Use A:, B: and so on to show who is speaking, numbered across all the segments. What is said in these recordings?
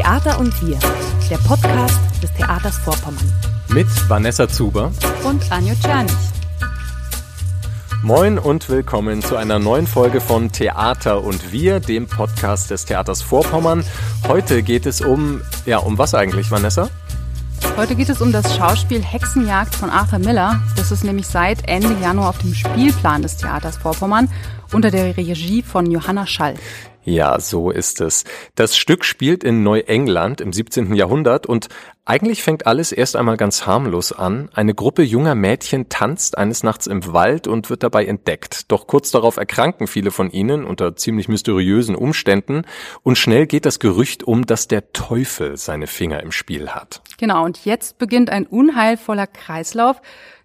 A: Theater und wir, der Podcast des Theaters Vorpommern.
B: Mit Vanessa Zuber
C: und Anjo Czernig.
B: Moin und willkommen zu einer neuen Folge von Theater und wir, dem Podcast des Theaters Vorpommern. Heute geht es um, ja, um was eigentlich, Vanessa?
C: Heute geht es um das Schauspiel Hexenjagd von Arthur Miller. Das ist nämlich seit Ende Januar auf dem Spielplan des Theaters Vorpommern unter der Regie von Johanna Schall.
B: Ja, so ist es. Das Stück spielt in Neuengland im 17. Jahrhundert und eigentlich fängt alles erst einmal ganz harmlos an. Eine Gruppe junger Mädchen tanzt eines Nachts im Wald und wird dabei entdeckt. Doch kurz darauf erkranken viele von ihnen unter ziemlich mysteriösen Umständen und schnell geht das Gerücht um, dass der Teufel seine Finger im Spiel hat.
C: Genau, und jetzt beginnt ein unheilvoller Kreislauf.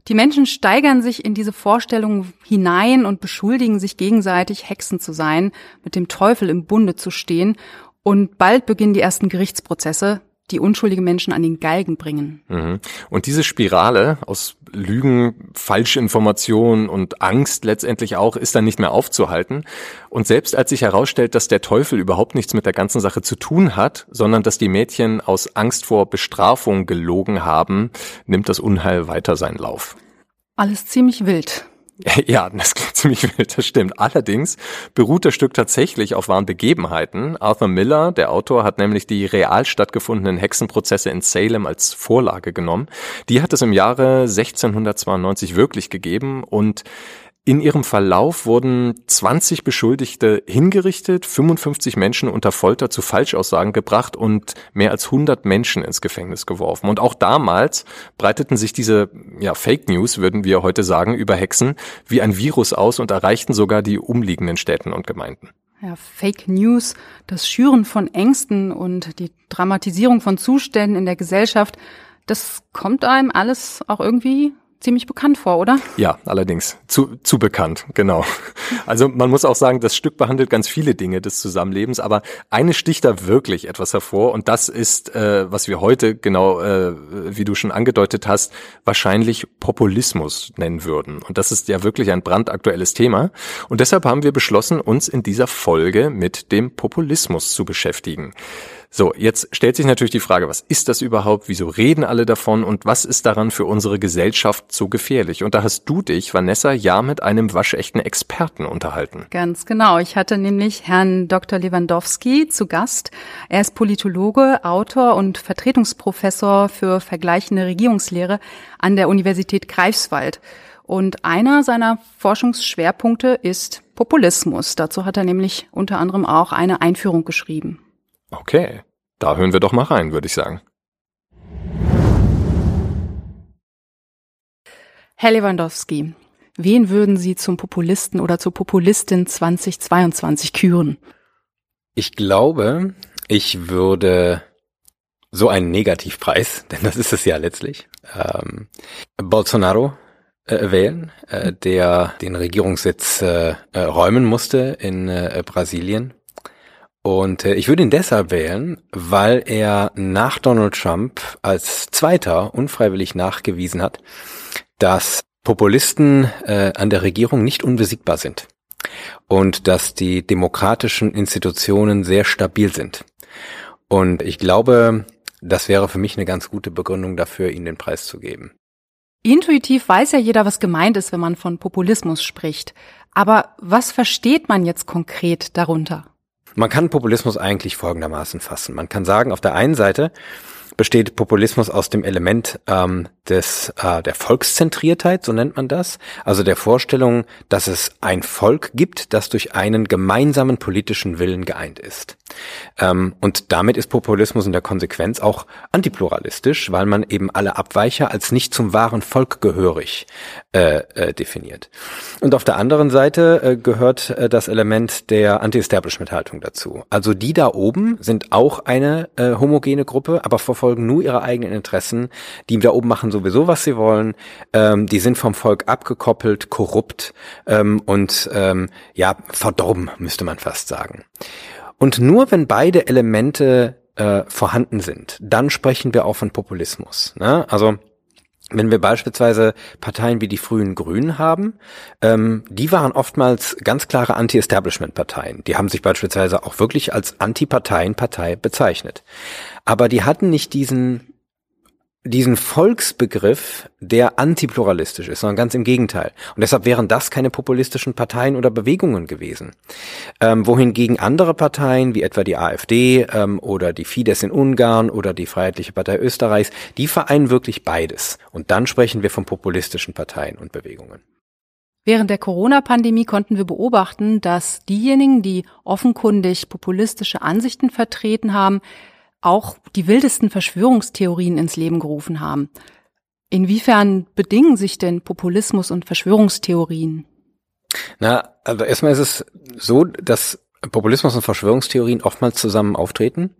C: Die Menschen steigern sich in diese Vorstellung hinein und beschuldigen sich gegenseitig, Hexen zu sein, mit dem Teufel im Bunde zu stehen. Und bald beginnen die ersten Gerichtsprozesse, die unschuldige Menschen an den Galgen bringen.
B: Mhm. Und diese Spirale aus Lügen, Falschinformationen und Angst letztendlich auch ist dann nicht mehr aufzuhalten. Und selbst als sich herausstellt, dass der Teufel überhaupt nichts mit der ganzen Sache zu tun hat, sondern dass die Mädchen aus Angst vor Bestrafung gelogen haben, nimmt das Unheil weiter seinen Lauf.
C: Alles ziemlich wild.
B: Ja, das klingt ziemlich wild, das stimmt. Allerdings beruht das Stück tatsächlich auf wahren Begebenheiten. Arthur Miller, der Autor, hat nämlich die real stattgefundenen Hexenprozesse in Salem als Vorlage genommen. Die hat es im Jahre 1692 wirklich gegeben und in ihrem Verlauf wurden 20 Beschuldigte hingerichtet, 55 Menschen unter Folter zu Falschaussagen gebracht und mehr als 100 Menschen ins Gefängnis geworfen. Und auch damals breiteten sich diese ja, Fake News, würden wir heute sagen, über Hexen wie ein Virus aus und erreichten sogar die umliegenden Städten und Gemeinden.
C: Ja, Fake News, das Schüren von Ängsten und die Dramatisierung von Zuständen in der Gesellschaft, das kommt einem alles auch irgendwie ziemlich bekannt vor, oder?
B: Ja, allerdings. Zu, zu bekannt, genau. Also man muss auch sagen, das Stück behandelt ganz viele Dinge des Zusammenlebens, aber eine sticht da wirklich etwas hervor und das ist, äh, was wir heute genau, äh, wie du schon angedeutet hast, wahrscheinlich Populismus nennen würden. Und das ist ja wirklich ein brandaktuelles Thema. Und deshalb haben wir beschlossen, uns in dieser Folge mit dem Populismus zu beschäftigen. So, jetzt stellt sich natürlich die Frage, was ist das überhaupt? Wieso reden alle davon? Und was ist daran für unsere Gesellschaft so gefährlich? Und da hast du dich, Vanessa, ja mit einem waschechten Experten unterhalten.
C: Ganz genau. Ich hatte nämlich Herrn Dr. Lewandowski zu Gast. Er ist Politologe, Autor und Vertretungsprofessor für vergleichende Regierungslehre an der Universität Greifswald. Und einer seiner Forschungsschwerpunkte ist Populismus. Dazu hat er nämlich unter anderem auch eine Einführung geschrieben.
B: Okay, da hören wir doch mal rein, würde ich sagen.
C: Herr Lewandowski, wen würden Sie zum Populisten oder zur Populistin 2022 küren?
D: Ich glaube, ich würde so einen Negativpreis, denn das ist es ja letztlich, ähm, Bolsonaro äh, wählen, äh, der den Regierungssitz äh, äh räumen musste in äh, Brasilien und äh, ich würde ihn deshalb wählen, weil er nach Donald Trump als Zweiter unfreiwillig nachgewiesen hat, dass Populisten äh, an der Regierung nicht unbesiegbar sind und dass die demokratischen Institutionen sehr stabil sind. Und ich glaube, das wäre für mich eine ganz gute Begründung dafür, ihm den Preis zu geben.
C: Intuitiv weiß ja jeder, was gemeint ist, wenn man von Populismus spricht. Aber was versteht man jetzt konkret darunter?
D: Man kann Populismus eigentlich folgendermaßen fassen. Man kann sagen, auf der einen Seite besteht Populismus aus dem Element ähm, des äh, der Volkszentriertheit, so nennt man das, also der Vorstellung, dass es ein Volk gibt, das durch einen gemeinsamen politischen Willen geeint ist. Ähm, und damit ist Populismus in der Konsequenz auch antipluralistisch, weil man eben alle Abweicher als nicht zum wahren Volk gehörig äh, äh, definiert. Und auf der anderen Seite äh, gehört äh, das Element der Anti-Establishment-Haltung dazu. Also die da oben sind auch eine äh, homogene Gruppe, aber verfolgen nur ihre eigenen Interessen. Die da oben machen sowieso, was sie wollen. Ähm, die sind vom Volk abgekoppelt, korrupt ähm, und ähm, ja verdorben, müsste man fast sagen. Und nur wenn beide Elemente äh, vorhanden sind, dann sprechen wir auch von Populismus. Ne? Also wenn wir beispielsweise Parteien wie die frühen Grünen haben, ähm, die waren oftmals ganz klare Anti-Establishment-Parteien. Die haben sich beispielsweise auch wirklich als Anti-Parteien-Partei bezeichnet. Aber die hatten nicht diesen diesen Volksbegriff, der antipluralistisch ist, sondern ganz im Gegenteil. Und deshalb wären das keine populistischen Parteien oder Bewegungen gewesen. Ähm, wohingegen andere Parteien, wie etwa die AfD ähm, oder die Fidesz in Ungarn oder die Freiheitliche Partei Österreichs, die vereinen wirklich beides. Und dann sprechen wir von populistischen Parteien und Bewegungen.
C: Während der Corona-Pandemie konnten wir beobachten, dass diejenigen, die offenkundig populistische Ansichten vertreten haben, auch die wildesten Verschwörungstheorien ins Leben gerufen haben. Inwiefern bedingen sich denn Populismus und Verschwörungstheorien?
D: Na, also erstmal ist es so, dass Populismus und Verschwörungstheorien oftmals zusammen auftreten,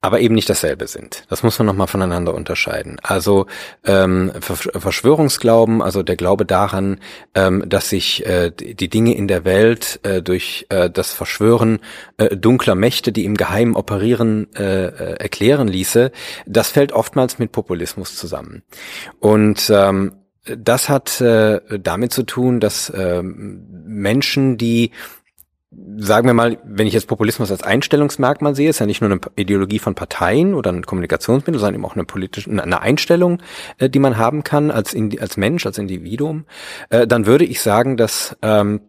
D: aber eben nicht dasselbe sind. Das muss man nochmal voneinander unterscheiden. Also ähm, Verschwörungsglauben, also der Glaube daran, ähm, dass sich äh, die Dinge in der Welt äh, durch äh, das Verschwören äh, dunkler Mächte, die im Geheimen operieren, äh, äh, erklären ließe, das fällt oftmals mit Populismus zusammen. Und ähm, das hat äh, damit zu tun, dass äh, Menschen, die sagen wir mal, wenn ich jetzt Populismus als Einstellungsmerkmal sehe, ist ja nicht nur eine Ideologie von Parteien oder ein Kommunikationsmittel, sondern eben auch eine politische, eine Einstellung, äh, die man haben kann als, als Mensch, als Individuum, äh, dann würde ich sagen, dass ähm,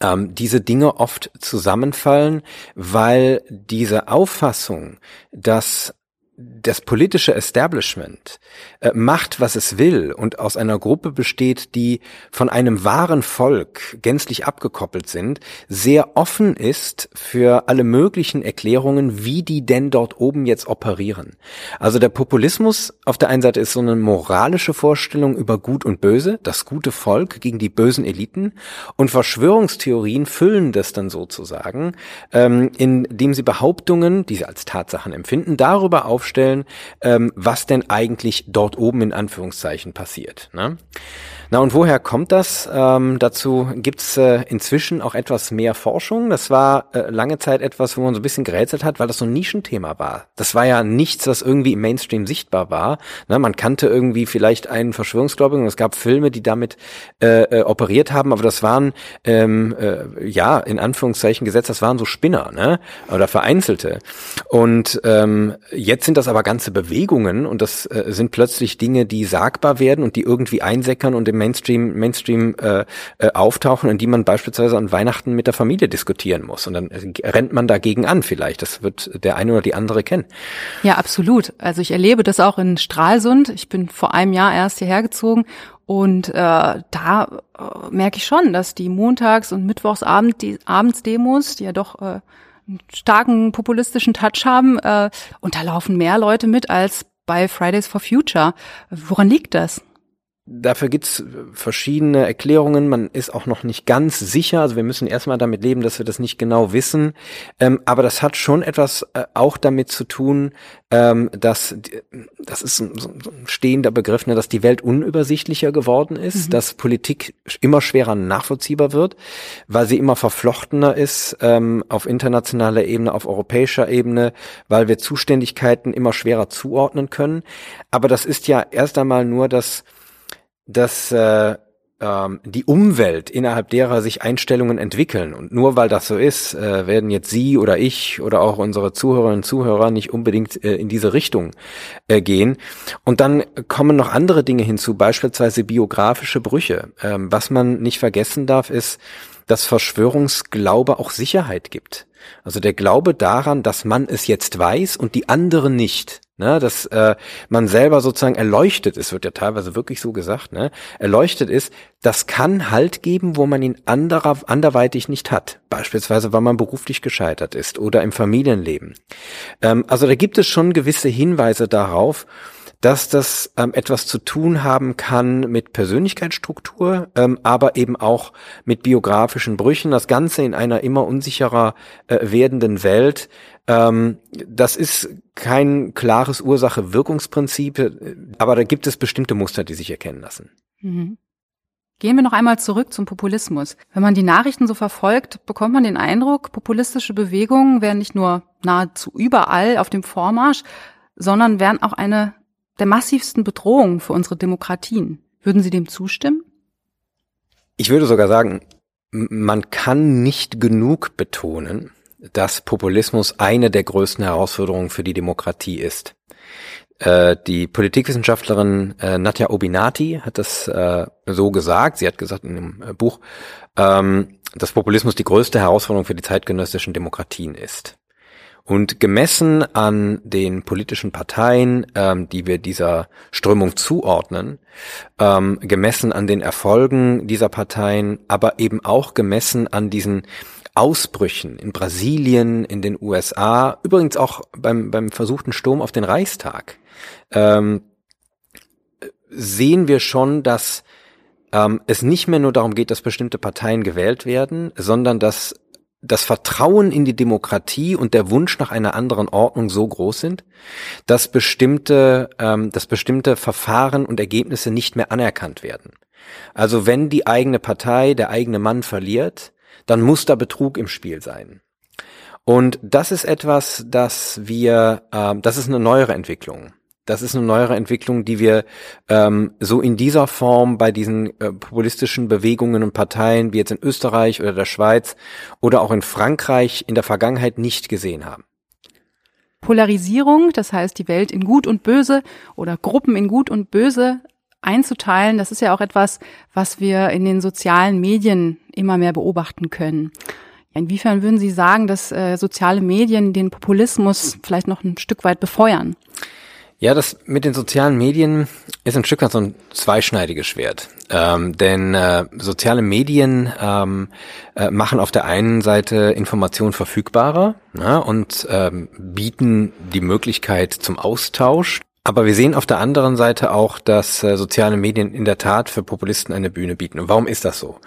D: ähm, diese Dinge oft zusammenfallen, weil diese Auffassung, dass das politische Establishment äh, macht, was es will und aus einer Gruppe besteht, die von einem wahren Volk gänzlich abgekoppelt sind, sehr offen ist für alle möglichen Erklärungen, wie die denn dort oben jetzt operieren. Also der Populismus auf der einen Seite ist so eine moralische Vorstellung über Gut und Böse, das gute Volk gegen die bösen Eliten und Verschwörungstheorien füllen das dann sozusagen, ähm, indem sie Behauptungen, die sie als Tatsachen empfinden, darüber auf aufstellen, ähm, was denn eigentlich dort oben in Anführungszeichen passiert. Ne? Na und woher kommt das? Ähm, dazu gibt's äh, inzwischen auch etwas mehr Forschung. Das war äh, lange Zeit etwas, wo man so ein bisschen gerätselt hat, weil das so ein Nischenthema war. Das war ja nichts, was irgendwie im Mainstream sichtbar war. Na, man kannte irgendwie vielleicht einen Verschwörungsgläubigen und es gab Filme, die damit äh, äh, operiert haben, aber das waren ähm, äh, ja in Anführungszeichen gesetzt, das waren so Spinner, ne? Oder Vereinzelte. Und ähm, jetzt sind das aber ganze Bewegungen und das äh, sind plötzlich Dinge, die sagbar werden und die irgendwie einsäckern und im Mainstream, Mainstream äh, äh, auftauchen und die man beispielsweise an Weihnachten mit der Familie diskutieren muss. Und dann rennt man dagegen an vielleicht. Das wird der eine oder die andere kennen.
C: Ja, absolut. Also ich erlebe das auch in Stralsund. Ich bin vor einem Jahr erst hierher gezogen und äh, da äh, merke ich schon, dass die Montags- und Mittwochsabend die Abendsdemos, die ja doch äh, starken populistischen Touch haben, äh, und da laufen mehr Leute mit als bei Fridays for Future. Woran liegt das?
D: Dafür gibt's verschiedene Erklärungen. Man ist auch noch nicht ganz sicher. Also wir müssen erstmal damit leben, dass wir das nicht genau wissen. Ähm, aber das hat schon etwas äh, auch damit zu tun, ähm, dass das ist ein, so ein stehender Begriff, ne, dass die Welt unübersichtlicher geworden ist, mhm. dass Politik immer schwerer nachvollziehbar wird, weil sie immer verflochtener ist ähm, auf internationaler Ebene, auf europäischer Ebene, weil wir Zuständigkeiten immer schwerer zuordnen können. Aber das ist ja erst einmal nur das dass äh, ähm, die Umwelt, innerhalb derer sich Einstellungen entwickeln. Und nur weil das so ist, äh, werden jetzt Sie oder ich oder auch unsere Zuhörerinnen und Zuhörer nicht unbedingt äh, in diese Richtung äh, gehen. Und dann kommen noch andere Dinge hinzu, beispielsweise biografische Brüche. Ähm, was man nicht vergessen darf, ist, dass Verschwörungsglaube auch Sicherheit gibt. Also der Glaube daran, dass man es jetzt weiß und die anderen nicht. Ne, dass äh, man selber sozusagen erleuchtet ist, wird ja teilweise wirklich so gesagt, ne? Erleuchtet ist, das kann Halt geben, wo man ihn anderer, anderweitig nicht hat. Beispielsweise, weil man beruflich gescheitert ist oder im Familienleben. Ähm, also da gibt es schon gewisse Hinweise darauf, dass das ähm, etwas zu tun haben kann mit Persönlichkeitsstruktur, ähm, aber eben auch mit biografischen Brüchen. Das Ganze in einer immer unsicherer äh, werdenden Welt. Ähm, das ist kein klares Ursache-Wirkungsprinzip, äh, aber da gibt es bestimmte Muster, die sich erkennen lassen.
C: Mhm. Gehen wir noch einmal zurück zum Populismus. Wenn man die Nachrichten so verfolgt, bekommt man den Eindruck, populistische Bewegungen wären nicht nur nahezu überall auf dem Vormarsch, sondern wären auch eine der massivsten Bedrohungen für unsere Demokratien. Würden Sie dem zustimmen?
D: Ich würde sogar sagen, man kann nicht genug betonen, dass Populismus eine der größten Herausforderungen für die Demokratie ist. Äh, die Politikwissenschaftlerin äh, Nadja Obinati hat das äh, so gesagt. Sie hat gesagt in dem Buch, ähm, dass Populismus die größte Herausforderung für die zeitgenössischen Demokratien ist. Und gemessen an den politischen Parteien, ähm, die wir dieser Strömung zuordnen, ähm, gemessen an den Erfolgen dieser Parteien, aber eben auch gemessen an diesen Ausbrüchen in Brasilien, in den USA, übrigens auch beim, beim versuchten Sturm auf den Reichstag, ähm, sehen wir schon, dass ähm, es nicht mehr nur darum geht, dass bestimmte Parteien gewählt werden, sondern dass das Vertrauen in die Demokratie und der Wunsch nach einer anderen Ordnung so groß sind, dass bestimmte, ähm, dass bestimmte Verfahren und Ergebnisse nicht mehr anerkannt werden. Also wenn die eigene Partei, der eigene Mann verliert, dann muss da Betrug im Spiel sein. Und das ist etwas, das wir, äh, das ist eine neuere Entwicklung. Das ist eine neuere Entwicklung, die wir ähm, so in dieser Form bei diesen äh, populistischen Bewegungen und Parteien wie jetzt in Österreich oder der Schweiz oder auch in Frankreich in der Vergangenheit nicht gesehen haben.
C: Polarisierung, das heißt die Welt in Gut und Böse oder Gruppen in Gut und Böse einzuteilen, das ist ja auch etwas, was wir in den sozialen Medien immer mehr beobachten können. Inwiefern würden Sie sagen, dass äh, soziale Medien den Populismus vielleicht noch ein Stück weit befeuern?
D: Ja, das mit den sozialen Medien ist ein Stück weit so ein zweischneidiges Schwert. Ähm, denn äh, soziale Medien ähm, äh, machen auf der einen Seite Informationen verfügbarer na, und ähm, bieten die Möglichkeit zum Austausch. Aber wir sehen auf der anderen Seite auch, dass äh, soziale Medien in der Tat für Populisten eine Bühne bieten. Und warum ist das so?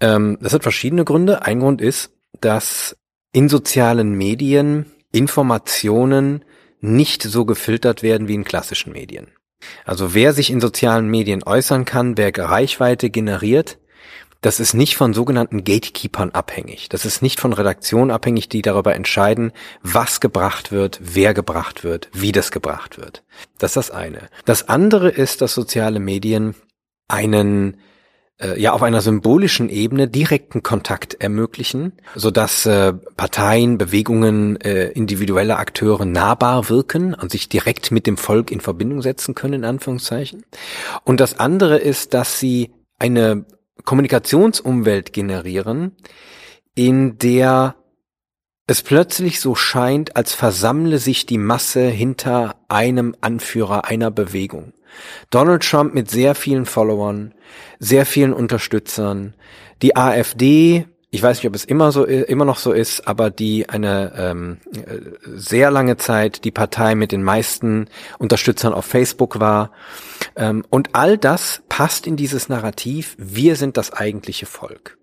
D: Ähm, das hat verschiedene Gründe. Ein Grund ist, dass in sozialen Medien Informationen nicht so gefiltert werden wie in klassischen Medien. Also wer sich in sozialen Medien äußern kann, wer Reichweite generiert, das ist nicht von sogenannten Gatekeepern abhängig. Das ist nicht von Redaktionen abhängig, die darüber entscheiden, was gebracht wird, wer gebracht wird, wie das gebracht wird. Das ist das eine. Das andere ist, dass soziale Medien einen äh, ja auf einer symbolischen Ebene direkten Kontakt ermöglichen, so dass äh, Parteien, Bewegungen, äh, individuelle Akteure nahbar wirken und sich direkt mit dem Volk in Verbindung setzen können, in Anführungszeichen. Und das andere ist, dass sie eine Kommunikationsumwelt generieren, in der es plötzlich so scheint, als versammle sich die Masse hinter einem Anführer einer Bewegung. Donald Trump mit sehr vielen Followern, sehr vielen Unterstützern, die AfD, ich weiß nicht, ob es immer so immer noch so ist, aber die eine ähm, sehr lange Zeit die Partei mit den meisten Unterstützern auf Facebook war. Ähm, und all das passt in dieses Narrativ, wir sind das eigentliche Volk.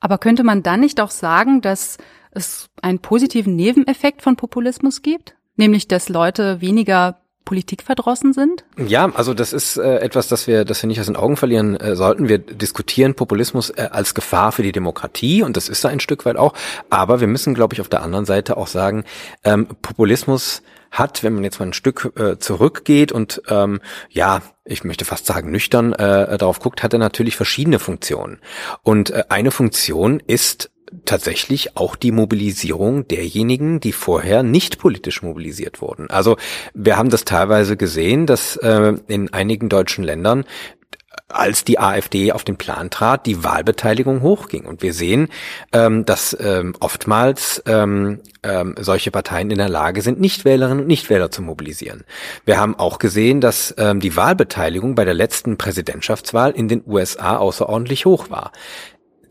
C: Aber könnte man dann nicht auch sagen, dass es einen positiven Nebeneffekt von Populismus gibt? Nämlich, dass Leute weniger politikverdrossen sind?
D: Ja, also das ist äh, etwas, das wir, das wir nicht aus den Augen verlieren äh, sollten. Wir diskutieren Populismus äh, als Gefahr für die Demokratie und das ist da ein Stück weit auch. Aber wir müssen, glaube ich, auf der anderen Seite auch sagen, ähm, Populismus hat, wenn man jetzt mal ein Stück äh, zurückgeht und ähm, ja, ich möchte fast sagen nüchtern äh, darauf guckt, hat er natürlich verschiedene Funktionen. Und äh, eine Funktion ist tatsächlich auch die Mobilisierung derjenigen, die vorher nicht politisch mobilisiert wurden. Also wir haben das teilweise gesehen, dass äh, in einigen deutschen Ländern als die AfD auf den Plan trat, die Wahlbeteiligung hochging. Und wir sehen, ähm, dass ähm, oftmals ähm, ähm, solche Parteien in der Lage sind, Nichtwählerinnen und Nichtwähler zu mobilisieren. Wir haben auch gesehen, dass ähm, die Wahlbeteiligung bei der letzten Präsidentschaftswahl in den USA außerordentlich hoch war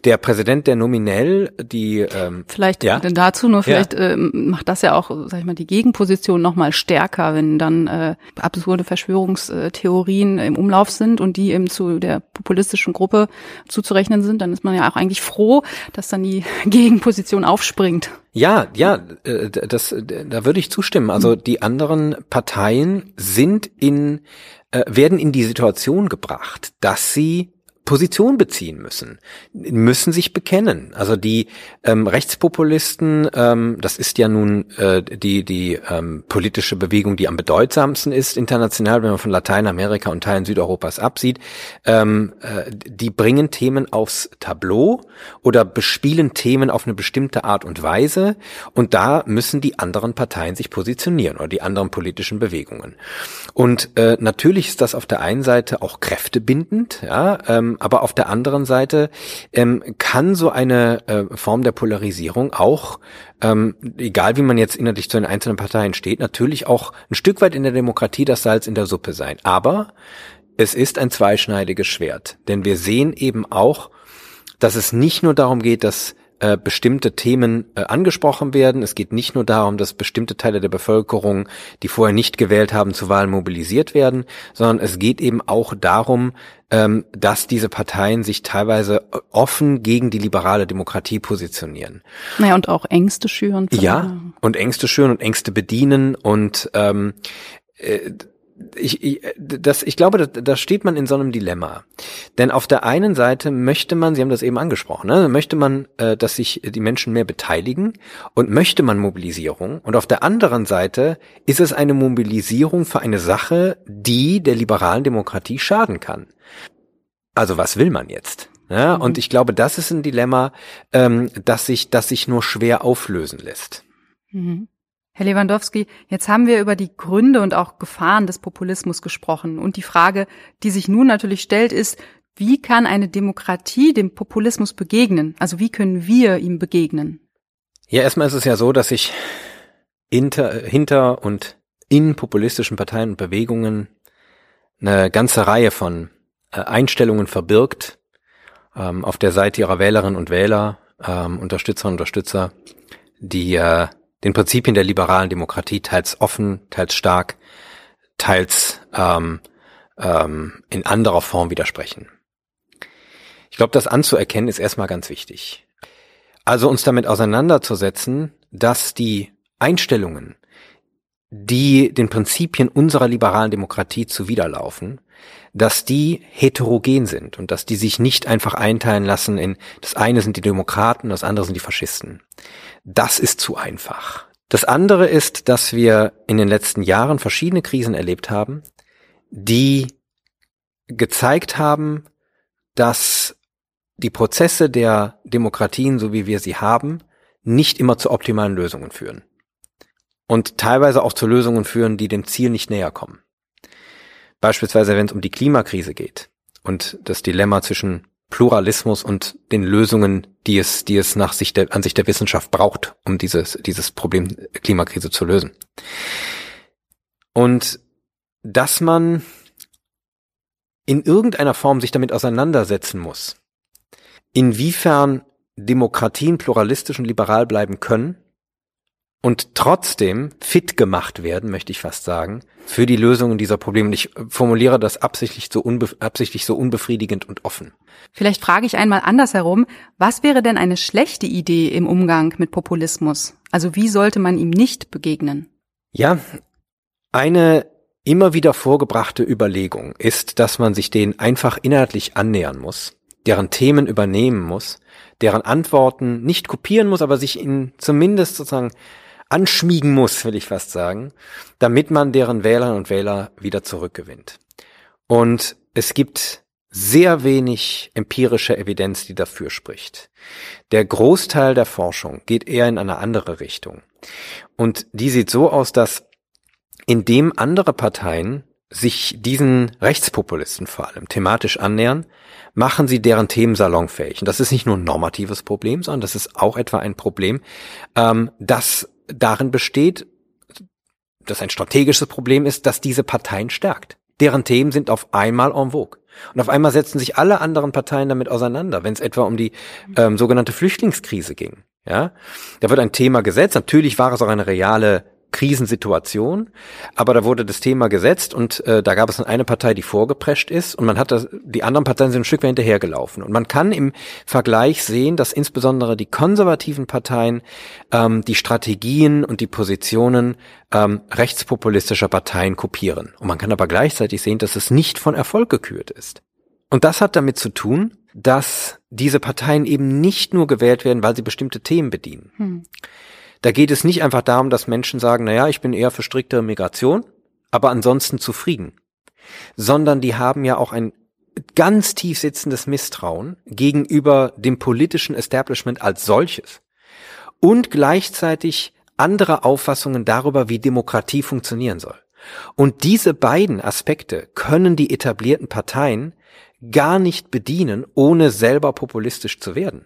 D: der Präsident, der nominell die
C: ähm, vielleicht ja? dazu nur vielleicht ja. äh, macht das ja auch, sag ich mal, die Gegenposition noch mal stärker, wenn dann äh, absurde Verschwörungstheorien im Umlauf sind und die eben zu der populistischen Gruppe zuzurechnen sind, dann ist man ja auch eigentlich froh, dass dann die Gegenposition aufspringt.
D: Ja, ja, äh, das, da würde ich zustimmen. Also die anderen Parteien sind in, äh, werden in die Situation gebracht, dass sie Position beziehen müssen, müssen sich bekennen. Also die ähm, Rechtspopulisten, ähm, das ist ja nun äh, die die ähm, politische Bewegung, die am bedeutsamsten ist international, wenn man von Lateinamerika und Teilen Südeuropas absieht, ähm, äh, die bringen Themen aufs Tableau oder bespielen Themen auf eine bestimmte Art und Weise und da müssen die anderen Parteien sich positionieren oder die anderen politischen Bewegungen. Und äh, natürlich ist das auf der einen Seite auch kräftebindend, ja. Ähm, aber auf der anderen Seite ähm, kann so eine äh, Form der Polarisierung auch, ähm, egal wie man jetzt innerlich zu den einzelnen Parteien steht, natürlich auch ein Stück weit in der Demokratie das Salz in der Suppe sein. Aber es ist ein zweischneidiges Schwert, denn wir sehen eben auch, dass es nicht nur darum geht, dass äh, bestimmte Themen äh, angesprochen werden. Es geht nicht nur darum, dass bestimmte Teile der Bevölkerung, die vorher nicht gewählt haben, zu Wahlen mobilisiert werden, sondern es geht eben auch darum, ähm, dass diese Parteien sich teilweise offen gegen die liberale Demokratie positionieren.
C: Naja, und auch Ängste schüren.
D: Ja, und Ängste schüren und Ängste bedienen und ähm, äh, ich, ich, das, ich glaube, da, da steht man in so einem Dilemma. Denn auf der einen Seite möchte man, Sie haben das eben angesprochen, ne, möchte man, äh, dass sich die Menschen mehr beteiligen und möchte man Mobilisierung. Und auf der anderen Seite ist es eine Mobilisierung für eine Sache, die der liberalen Demokratie schaden kann. Also was will man jetzt? Ja, mhm. Und ich glaube, das ist ein Dilemma, ähm, das sich, das sich nur schwer auflösen lässt.
C: Mhm. Herr Lewandowski, jetzt haben wir über die Gründe und auch Gefahren des Populismus gesprochen. Und die Frage, die sich nun natürlich stellt, ist, wie kann eine Demokratie dem Populismus begegnen? Also wie können wir ihm begegnen?
D: Ja, erstmal ist es ja so, dass sich hinter, hinter und in populistischen Parteien und Bewegungen eine ganze Reihe von äh, Einstellungen verbirgt, ähm, auf der Seite ihrer Wählerinnen und Wähler, ähm, Unterstützerinnen und Unterstützer, die äh, den Prinzipien der liberalen Demokratie teils offen, teils stark, teils ähm, ähm, in anderer Form widersprechen. Ich glaube, das anzuerkennen ist erstmal ganz wichtig. Also uns damit auseinanderzusetzen, dass die Einstellungen, die den Prinzipien unserer liberalen Demokratie zuwiderlaufen, dass die heterogen sind und dass die sich nicht einfach einteilen lassen in das eine sind die Demokraten, das andere sind die Faschisten. Das ist zu einfach. Das andere ist, dass wir in den letzten Jahren verschiedene Krisen erlebt haben, die gezeigt haben, dass die Prozesse der Demokratien, so wie wir sie haben, nicht immer zu optimalen Lösungen führen. Und teilweise auch zu Lösungen führen, die dem Ziel nicht näher kommen. Beispielsweise, wenn es um die Klimakrise geht und das Dilemma zwischen Pluralismus und den Lösungen, die es, die es nach Sicht der, an sich der Wissenschaft braucht, um dieses, dieses Problem Klimakrise zu lösen. Und dass man in irgendeiner Form sich damit auseinandersetzen muss, inwiefern Demokratien pluralistisch und liberal bleiben können und trotzdem fit gemacht werden, möchte ich fast sagen, für die Lösungen dieser Probleme. Und ich formuliere das absichtlich so, unbe absichtlich so unbefriedigend und offen.
C: Vielleicht frage ich einmal andersherum, was wäre denn eine schlechte Idee im Umgang mit Populismus? Also wie sollte man ihm nicht begegnen?
D: Ja, eine immer wieder vorgebrachte Überlegung ist, dass man sich denen einfach inhaltlich annähern muss, deren Themen übernehmen muss, deren Antworten nicht kopieren muss, aber sich in zumindest sozusagen anschmiegen muss, will ich fast sagen, damit man deren Wählerinnen und Wähler wieder zurückgewinnt. Und es gibt sehr wenig empirische Evidenz, die dafür spricht. Der Großteil der Forschung geht eher in eine andere Richtung. Und die sieht so aus, dass indem andere Parteien sich diesen Rechtspopulisten vor allem thematisch annähern, machen sie deren Themen salonfähig. Und das ist nicht nur ein normatives Problem, sondern das ist auch etwa ein Problem, ähm, das darin besteht, dass ein strategisches Problem ist, dass diese Parteien stärkt. Deren Themen sind auf einmal en vogue. Und auf einmal setzen sich alle anderen Parteien damit auseinander, wenn es etwa um die ähm, sogenannte Flüchtlingskrise ging. Ja, da wird ein Thema gesetzt. Natürlich war es auch eine reale Krisensituation, aber da wurde das Thema gesetzt und äh, da gab es eine Partei, die vorgeprescht ist und man hat das, die anderen Parteien sind ein Stück weit hinterhergelaufen. Und man kann im Vergleich sehen, dass insbesondere die konservativen Parteien ähm, die Strategien und die Positionen ähm, rechtspopulistischer Parteien kopieren. Und man kann aber gleichzeitig sehen, dass es nicht von Erfolg gekürt ist. Und das hat damit zu tun, dass diese Parteien eben nicht nur gewählt werden, weil sie bestimmte Themen bedienen. Hm. Da geht es nicht einfach darum, dass Menschen sagen, naja, ich bin eher für striktere Migration, aber ansonsten zufrieden. Sondern die haben ja auch ein ganz tief sitzendes Misstrauen gegenüber dem politischen Establishment als solches. Und gleichzeitig andere Auffassungen darüber, wie Demokratie funktionieren soll. Und diese beiden Aspekte können die etablierten Parteien gar nicht bedienen, ohne selber populistisch zu werden.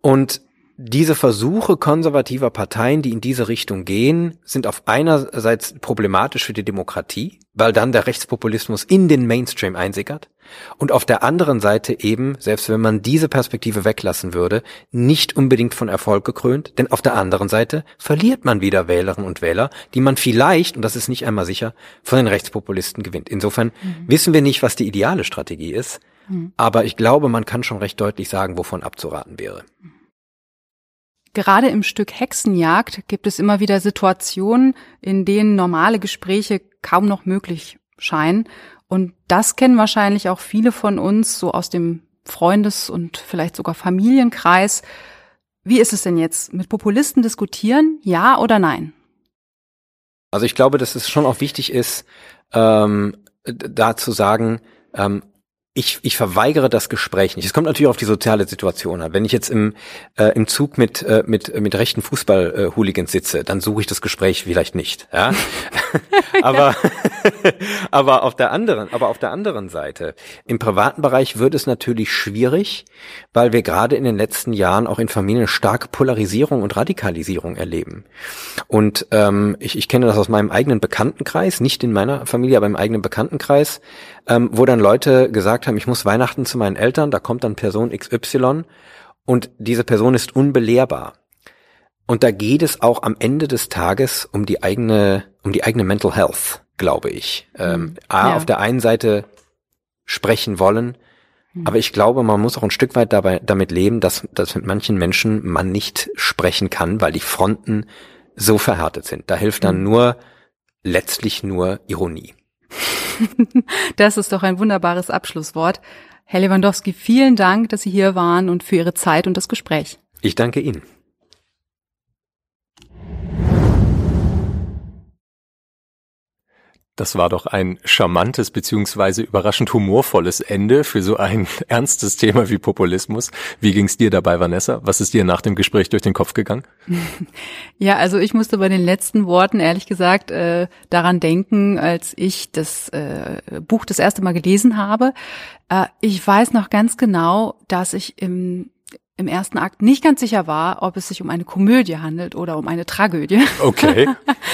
D: Und diese Versuche konservativer Parteien, die in diese Richtung gehen, sind auf einerseits problematisch für die Demokratie, weil dann der Rechtspopulismus in den Mainstream einsickert und auf der anderen Seite eben, selbst wenn man diese Perspektive weglassen würde, nicht unbedingt von Erfolg gekrönt, denn auf der anderen Seite verliert man wieder Wählerinnen und Wähler, die man vielleicht, und das ist nicht einmal sicher, von den Rechtspopulisten gewinnt. Insofern mhm. wissen wir nicht, was die ideale Strategie ist, mhm. aber ich glaube, man kann schon recht deutlich sagen, wovon abzuraten wäre.
C: Gerade im Stück Hexenjagd gibt es immer wieder Situationen, in denen normale Gespräche kaum noch möglich scheinen. Und das kennen wahrscheinlich auch viele von uns so aus dem Freundes- und vielleicht sogar Familienkreis. Wie ist es denn jetzt? Mit Populisten diskutieren? Ja oder nein?
D: Also ich glaube, dass es schon auch wichtig ist, ähm, da zu sagen, ähm, ich, ich verweigere das Gespräch nicht. Es kommt natürlich auf die soziale Situation an. Wenn ich jetzt im, äh, im Zug mit, äh, mit, mit rechten Fußball-Hooligans sitze, dann suche ich das Gespräch vielleicht nicht. Ja? aber, aber auf der anderen, aber auf der anderen Seite, im privaten Bereich wird es natürlich schwierig, weil wir gerade in den letzten Jahren auch in Familien starke Polarisierung und Radikalisierung erleben. Und ähm, ich, ich kenne das aus meinem eigenen Bekanntenkreis, nicht in meiner Familie, aber im eigenen Bekanntenkreis ähm, wo dann Leute gesagt haben, ich muss Weihnachten zu meinen Eltern, da kommt dann Person XY und diese Person ist unbelehrbar. Und da geht es auch am Ende des Tages um die eigene, um die eigene Mental Health, glaube ich. Ähm, mhm. A, ja. auf der einen Seite sprechen wollen, mhm. aber ich glaube, man muss auch ein Stück weit dabei, damit leben, dass, dass mit manchen Menschen man nicht sprechen kann, weil die Fronten so verhärtet sind. Da hilft dann mhm. nur, letztlich nur Ironie.
C: das ist doch ein wunderbares Abschlusswort. Herr Lewandowski, vielen Dank, dass Sie hier waren und für Ihre Zeit und das Gespräch.
D: Ich danke Ihnen.
B: Das war doch ein charmantes beziehungsweise überraschend humorvolles Ende für so ein ernstes Thema wie Populismus. Wie ging's dir dabei, Vanessa? Was ist dir nach dem Gespräch durch den Kopf gegangen?
C: Ja, also ich musste bei den letzten Worten ehrlich gesagt äh, daran denken, als ich das äh, Buch das erste Mal gelesen habe. Äh, ich weiß noch ganz genau, dass ich im im ersten Akt nicht ganz sicher war, ob es sich um eine Komödie handelt oder um eine Tragödie.
B: Okay,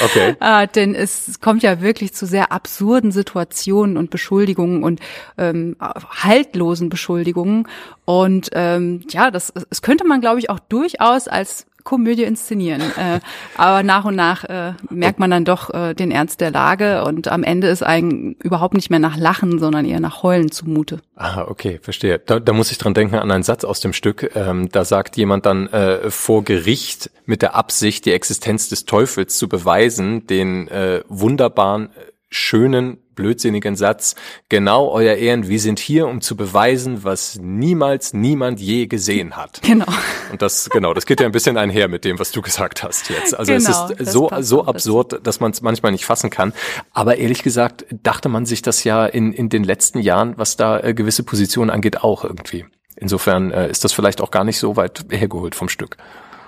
B: okay.
C: äh, denn es kommt ja wirklich zu sehr absurden Situationen und Beschuldigungen und ähm, haltlosen Beschuldigungen. Und ähm, ja, das, das könnte man, glaube ich, auch durchaus als Komödie inszenieren. Äh, aber nach und nach äh, merkt man dann doch äh, den Ernst der Lage und am Ende ist einem überhaupt nicht mehr nach Lachen, sondern eher nach Heulen zumute.
B: Ah, okay, verstehe. Da, da muss ich dran denken an einen Satz aus dem Stück. Ähm, da sagt jemand dann äh, vor Gericht mit der Absicht, die Existenz des Teufels zu beweisen, den äh, wunderbaren, schönen blödsinnigen Satz, genau, Euer Ehren, wir sind hier, um zu beweisen, was niemals niemand je gesehen hat.
C: Genau.
B: Und das, genau, das geht ja ein bisschen einher mit dem, was du gesagt hast jetzt. Also genau, es ist so, so absurd, dass man es manchmal nicht fassen kann. Aber ehrlich gesagt, dachte man sich das ja in, in den letzten Jahren, was da äh, gewisse Positionen angeht, auch irgendwie. Insofern äh, ist das vielleicht auch gar nicht so weit hergeholt vom Stück.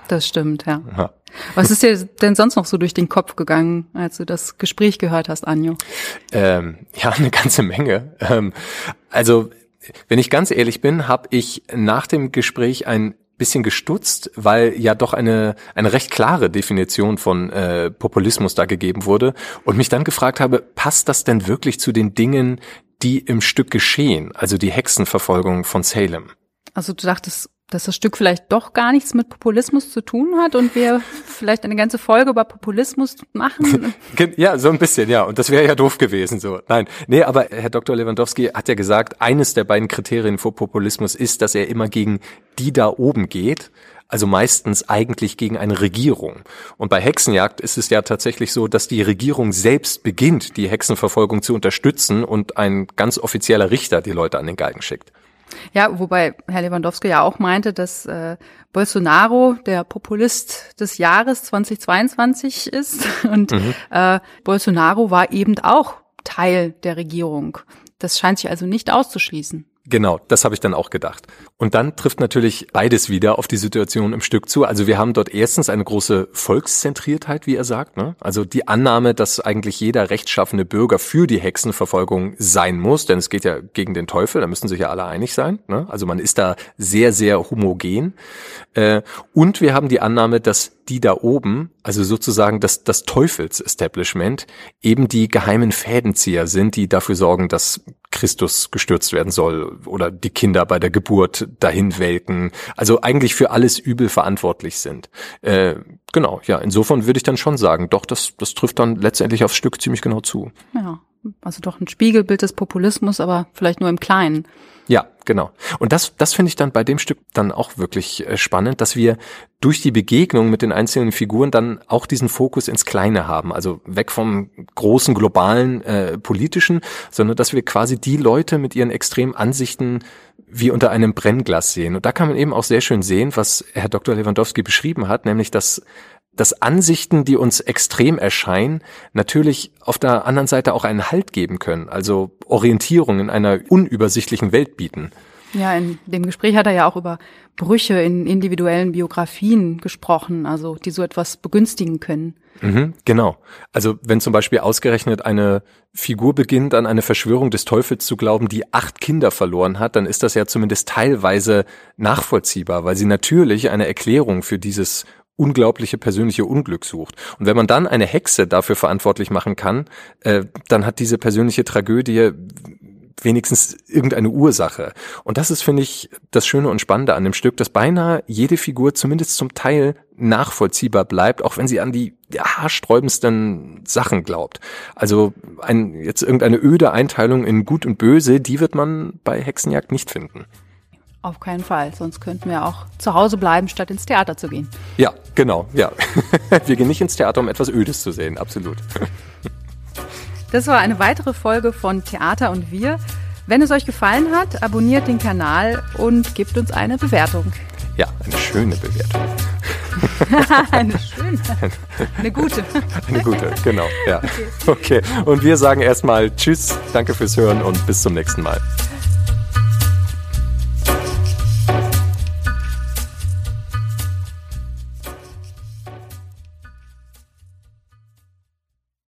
C: Das stimmt, ja. ja. Was ist dir denn sonst noch so durch den Kopf gegangen, als du das Gespräch gehört hast, Anjo?
B: Ähm, ja, eine ganze Menge. Ähm, also, wenn ich ganz ehrlich bin, habe ich nach dem Gespräch ein bisschen gestutzt, weil ja doch eine, eine recht klare Definition von äh, Populismus da gegeben wurde und mich dann gefragt habe, passt das denn wirklich zu den Dingen, die im Stück geschehen, also die Hexenverfolgung von Salem?
C: Also du dachtest, dass das Stück vielleicht doch gar nichts mit Populismus zu tun hat und wir vielleicht eine ganze Folge über Populismus machen.
B: ja, so ein bisschen, ja. Und das wäre ja doof gewesen, so. Nein, nee, aber Herr Dr. Lewandowski hat ja gesagt, eines der beiden Kriterien für Populismus ist, dass er immer gegen die da oben geht. Also meistens eigentlich gegen eine Regierung. Und bei Hexenjagd ist es ja tatsächlich so, dass die Regierung selbst beginnt, die Hexenverfolgung zu unterstützen und ein ganz offizieller Richter die Leute an den Galgen schickt.
C: Ja, wobei Herr Lewandowski ja auch meinte, dass äh, Bolsonaro der Populist des Jahres 2022 ist und mhm. äh, Bolsonaro war eben auch Teil der Regierung. Das scheint sich also nicht auszuschließen.
B: Genau, das habe ich dann auch gedacht. Und dann trifft natürlich beides wieder auf die Situation im Stück zu. Also wir haben dort erstens eine große Volkszentriertheit, wie er sagt. Ne? Also die Annahme, dass eigentlich jeder rechtschaffene Bürger für die Hexenverfolgung sein muss, denn es geht ja gegen den Teufel, da müssen sich ja alle einig sein. Ne? Also man ist da sehr, sehr homogen. Äh, und wir haben die Annahme, dass die da oben, also sozusagen das, das Teufels-Establishment, eben die geheimen Fädenzieher sind, die dafür sorgen, dass Christus gestürzt werden soll oder die Kinder bei der Geburt dahin welken. Also eigentlich für alles Übel verantwortlich sind. Äh, genau, ja, insofern würde ich dann schon sagen, doch, das, das trifft dann letztendlich aufs Stück ziemlich genau zu.
C: Ja, also doch ein Spiegelbild des Populismus, aber vielleicht nur im Kleinen.
B: Ja, genau. Und das, das finde ich dann bei dem Stück dann auch wirklich äh, spannend, dass wir durch die Begegnung mit den einzelnen Figuren dann auch diesen Fokus ins Kleine haben. Also weg vom großen globalen äh, politischen, sondern dass wir quasi die Leute mit ihren extremen Ansichten wie unter einem Brennglas sehen. Und da kann man eben auch sehr schön sehen, was Herr Dr. Lewandowski beschrieben hat, nämlich dass dass Ansichten, die uns extrem erscheinen, natürlich auf der anderen Seite auch einen Halt geben können, also Orientierung in einer unübersichtlichen Welt bieten.
C: Ja, in dem Gespräch hat er ja auch über Brüche in individuellen Biografien gesprochen, also die so etwas begünstigen können.
B: Mhm, genau. Also wenn zum Beispiel ausgerechnet eine Figur beginnt, an eine Verschwörung des Teufels zu glauben, die acht Kinder verloren hat, dann ist das ja zumindest teilweise nachvollziehbar, weil sie natürlich eine Erklärung für dieses unglaubliche persönliche Unglück sucht. Und wenn man dann eine Hexe dafür verantwortlich machen kann, äh, dann hat diese persönliche Tragödie wenigstens irgendeine Ursache. Und das ist, finde ich, das Schöne und Spannende an dem Stück, dass beinahe jede Figur zumindest zum Teil nachvollziehbar bleibt, auch wenn sie an die haarsträubendsten Sachen glaubt. Also ein, jetzt irgendeine öde Einteilung in Gut und Böse, die wird man bei Hexenjagd nicht finden.
C: Auf keinen Fall, sonst könnten wir auch zu Hause bleiben, statt ins Theater zu gehen.
B: Ja, genau, ja. wir gehen nicht ins Theater, um etwas Ödes zu sehen, absolut.
C: Das war eine weitere Folge von Theater und wir. Wenn es euch gefallen hat, abonniert den Kanal und gebt uns eine Bewertung.
B: Ja, eine schöne Bewertung.
C: eine schöne. Eine gute.
B: Eine gute, genau. Ja. Okay. okay. Und wir sagen erstmal Tschüss, danke fürs Hören und bis zum nächsten Mal.